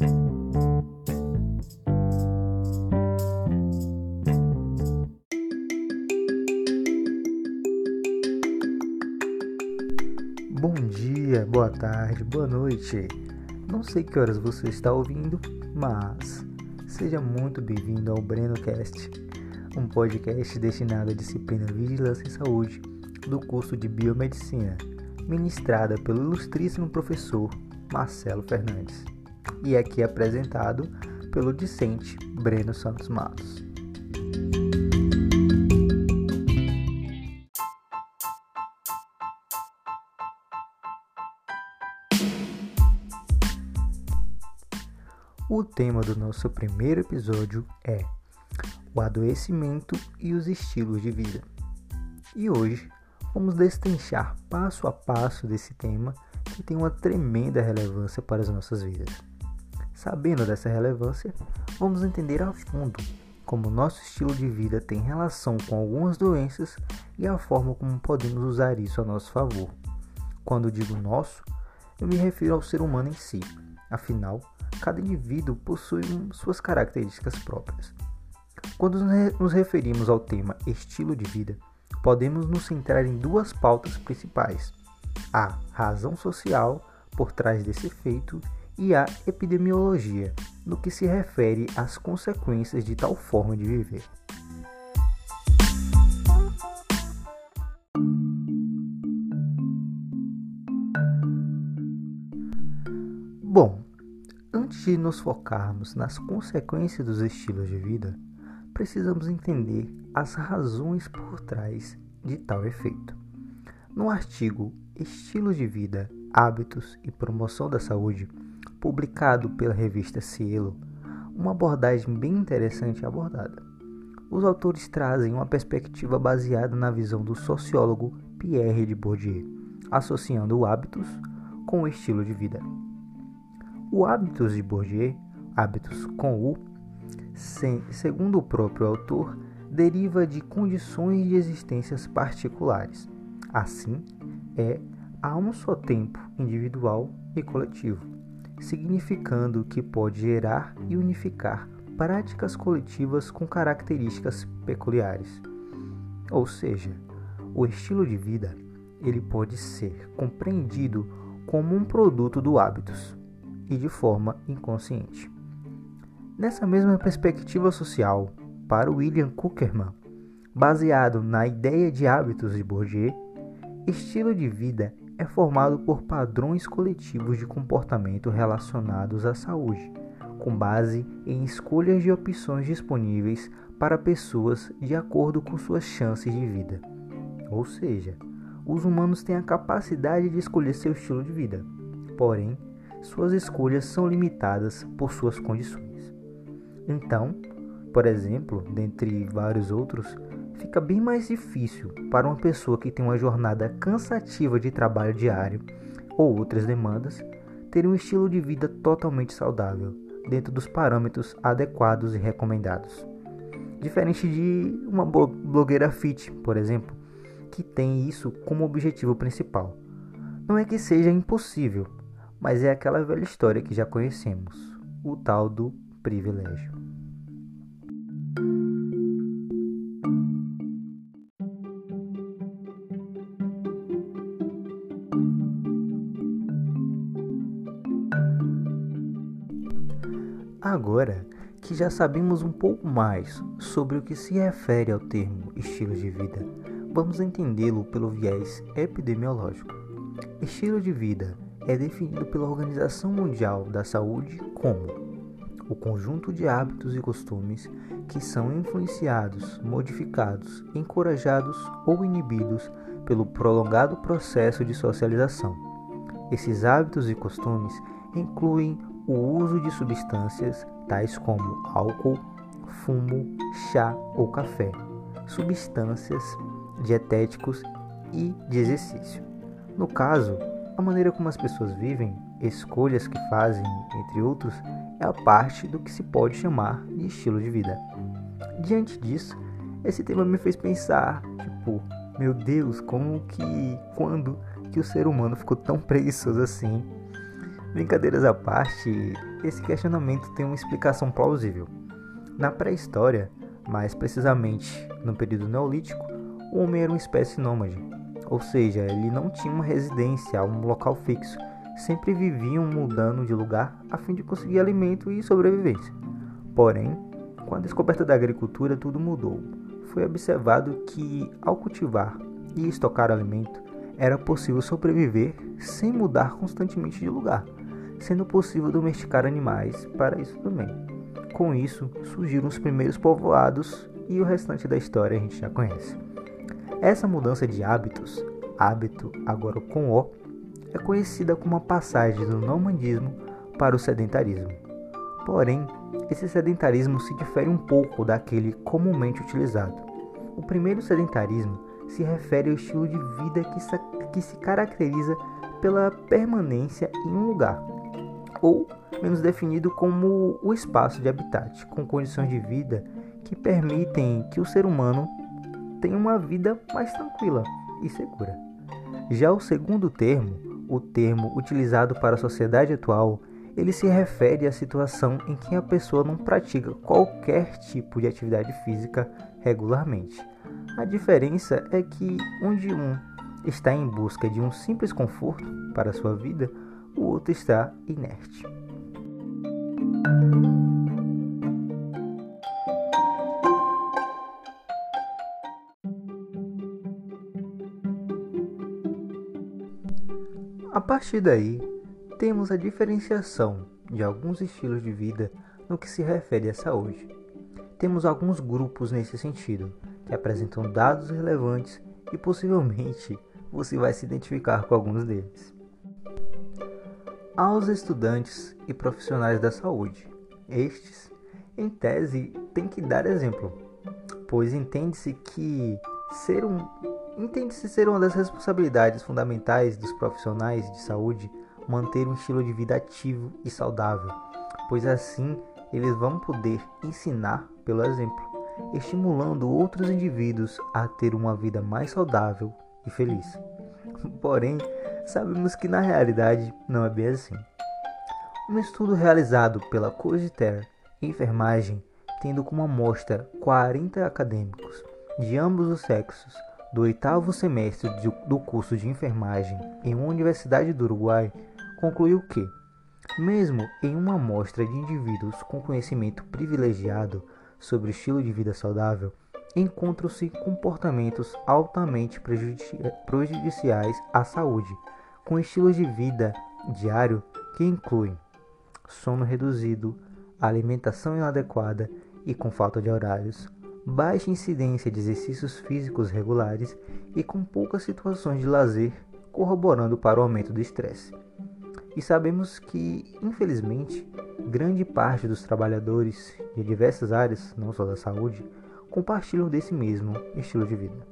Bom dia, boa tarde, boa noite. Não sei que horas você está ouvindo, mas seja muito bem-vindo ao BrenoCast, um podcast destinado à disciplina Vigilância em Saúde do curso de Biomedicina, ministrada pelo ilustríssimo professor Marcelo Fernandes, e aqui apresentado pelo discente Breno Santos Matos. O tema do nosso primeiro episódio é o adoecimento e os estilos de vida. E hoje vamos destrinchar passo a passo desse tema que tem uma tremenda relevância para as nossas vidas. Sabendo dessa relevância, vamos entender a fundo como nosso estilo de vida tem relação com algumas doenças e a forma como podemos usar isso a nosso favor. Quando digo nosso, eu me refiro ao ser humano em si. Afinal, cada indivíduo possui suas características próprias. Quando nos referimos ao tema estilo de vida, podemos nos centrar em duas pautas principais: a razão social por trás desse efeito e a epidemiologia, no que se refere às consequências de tal forma de viver. Bom, Antes de nos focarmos nas consequências dos estilos de vida, precisamos entender as razões por trás de tal efeito. No artigo Estilos de Vida, Hábitos e Promoção da Saúde, publicado pela revista Cielo, uma abordagem bem interessante abordada. Os autores trazem uma perspectiva baseada na visão do sociólogo Pierre de Bourdieu, associando o hábitos com o estilo de vida. O hábitos de Bourdieu, hábitos com U, segundo o próprio autor, deriva de condições de existências particulares. Assim, é a um só tempo individual e coletivo, significando que pode gerar e unificar práticas coletivas com características peculiares. Ou seja, o estilo de vida ele pode ser compreendido como um produto do hábitos, e de forma inconsciente. Nessa mesma perspectiva social, para William Kuckerman, baseado na ideia de hábitos de Bourdieu, estilo de vida é formado por padrões coletivos de comportamento relacionados à saúde, com base em escolhas de opções disponíveis para pessoas de acordo com suas chances de vida. Ou seja, os humanos têm a capacidade de escolher seu estilo de vida, porém, suas escolhas são limitadas por suas condições. Então, por exemplo, dentre vários outros, fica bem mais difícil para uma pessoa que tem uma jornada cansativa de trabalho diário ou outras demandas ter um estilo de vida totalmente saudável, dentro dos parâmetros adequados e recomendados. Diferente de uma blogueira fit, por exemplo, que tem isso como objetivo principal. Não é que seja impossível, mas é aquela velha história que já conhecemos, o tal do privilégio. Agora que já sabemos um pouco mais sobre o que se refere ao termo estilo de vida, vamos entendê-lo pelo viés epidemiológico. Estilo de vida é definido pela Organização Mundial da Saúde como o conjunto de hábitos e costumes que são influenciados, modificados, encorajados ou inibidos pelo prolongado processo de socialização. Esses hábitos e costumes incluem o uso de substâncias tais como álcool, fumo, chá ou café, substâncias dietéticos e de exercício. No caso, a maneira como as pessoas vivem, escolhas que fazem, entre outros, é a parte do que se pode chamar de estilo de vida. Diante disso, esse tema me fez pensar, tipo, meu Deus, como que, quando que o ser humano ficou tão preguiçoso assim? Brincadeiras à parte, esse questionamento tem uma explicação plausível. Na pré-história, mais precisamente no período neolítico, o homem era uma espécie nômade, ou seja, ele não tinha uma residência, um local fixo, sempre viviam mudando de lugar a fim de conseguir alimento e sobrevivência. Porém, com a descoberta da agricultura, tudo mudou. Foi observado que, ao cultivar e estocar alimento, era possível sobreviver sem mudar constantemente de lugar, sendo possível domesticar animais para isso também. Com isso, surgiram os primeiros povoados e o restante da história a gente já conhece. Essa mudança de hábitos, hábito agora com O, é conhecida como a passagem do nomadismo para o sedentarismo. Porém, esse sedentarismo se difere um pouco daquele comumente utilizado. O primeiro sedentarismo se refere ao estilo de vida que que se caracteriza pela permanência em um lugar, ou menos definido como o espaço de habitat, com condições de vida que permitem que o ser humano tenha uma vida mais tranquila e segura. Já o segundo termo, o termo utilizado para a sociedade atual, ele se refere à situação em que a pessoa não pratica qualquer tipo de atividade física regularmente. A diferença é que onde um está em busca de um simples conforto para sua vida, o outro está inerte. A partir daí, temos a diferenciação de alguns estilos de vida no que se refere à saúde. Temos alguns grupos nesse sentido, que apresentam dados relevantes e possivelmente você vai se identificar com alguns deles. Aos estudantes e profissionais da saúde, estes, em tese, têm que dar exemplo, pois entende-se que ser um entende-se ser uma das responsabilidades fundamentais dos profissionais de saúde manter um estilo de vida ativo e saudável, pois assim eles vão poder ensinar pelo exemplo, estimulando outros indivíduos a ter uma vida mais saudável e feliz. Porém, sabemos que na realidade não é bem assim. Um estudo realizado pela Cogiter Enfermagem, tendo como amostra 40 acadêmicos de ambos os sexos do oitavo semestre do curso de enfermagem em uma universidade do Uruguai, concluiu que, mesmo em uma amostra de indivíduos com conhecimento privilegiado sobre o estilo de vida saudável, encontram-se comportamentos altamente prejudiciais à saúde, com estilos de vida diário que incluem sono reduzido, alimentação inadequada e com falta de horários, baixa incidência de exercícios físicos regulares e com poucas situações de lazer, corroborando para o aumento do estresse. E sabemos que, infelizmente, grande parte dos trabalhadores de diversas áreas, não só da saúde, compartilham desse mesmo estilo de vida.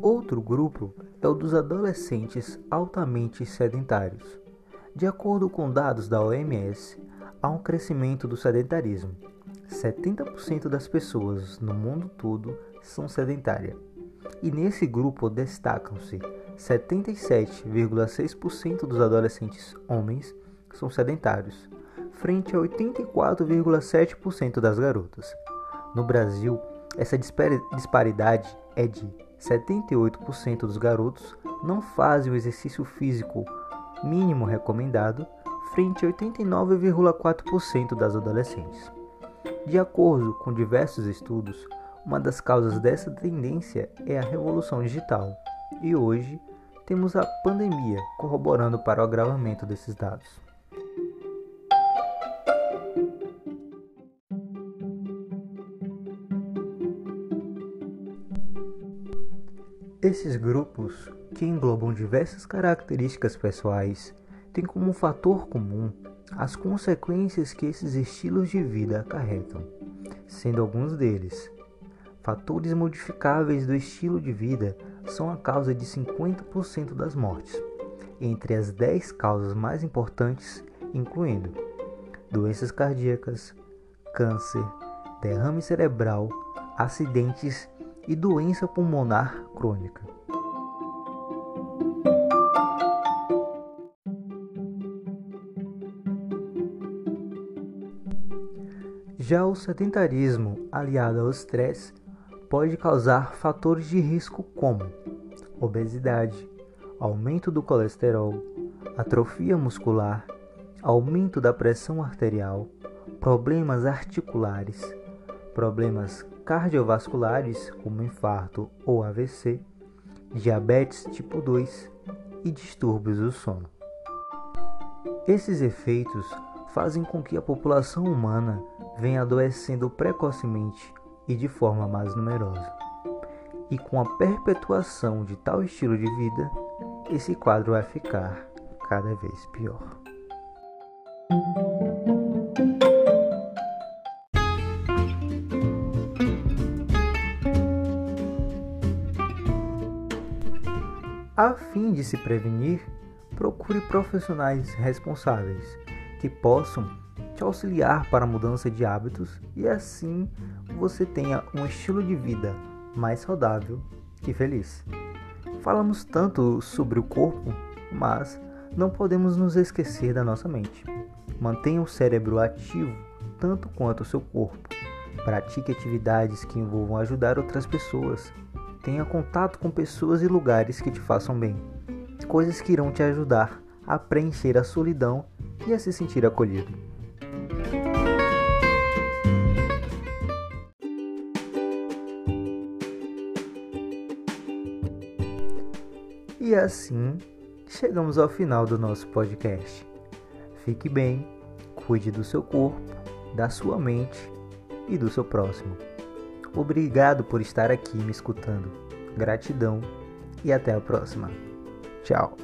Outro grupo é o dos adolescentes altamente sedentários. De acordo com dados da OMS, há um crescimento do sedentarismo 70% das pessoas no mundo todo são sedentárias. E nesse grupo destacam-se 77,6% dos adolescentes homens são sedentários, frente a 84,7% das garotas. No Brasil, essa disparidade é de 78% dos garotos não fazem o exercício físico mínimo recomendado, frente a 89,4% das adolescentes. De acordo com diversos estudos, uma das causas dessa tendência é a revolução digital, e hoje temos a pandemia corroborando para o agravamento desses dados. Esses grupos, que englobam diversas características pessoais, têm como fator comum as consequências que esses estilos de vida acarretam, sendo alguns deles. Fatores modificáveis do estilo de vida são a causa de 50% das mortes, entre as 10 causas mais importantes, incluindo doenças cardíacas, câncer, derrame cerebral, acidentes e doença pulmonar crônica. Já o sedentarismo aliado ao estresse pode causar fatores de risco como obesidade, aumento do colesterol, atrofia muscular, aumento da pressão arterial, problemas articulares, problemas cardiovasculares como infarto ou AVC, diabetes tipo 2 e distúrbios do sono. Esses efeitos fazem com que a população humana venha adoecendo precocemente e de forma mais numerosa. E com a perpetuação de tal estilo de vida, esse quadro vai ficar cada vez pior. A fim de se prevenir, procure profissionais responsáveis que possam te auxiliar para a mudança de hábitos e assim você tenha um estilo de vida mais saudável e feliz. Falamos tanto sobre o corpo, mas não podemos nos esquecer da nossa mente. Mantenha o cérebro ativo tanto quanto o seu corpo. Pratique atividades que envolvam ajudar outras pessoas. Tenha contato com pessoas e lugares que te façam bem. Coisas que irão te ajudar a preencher a solidão e a se sentir acolhido. E assim chegamos ao final do nosso podcast. Fique bem, cuide do seu corpo, da sua mente e do seu próximo. Obrigado por estar aqui me escutando. Gratidão e até a próxima. Tchau.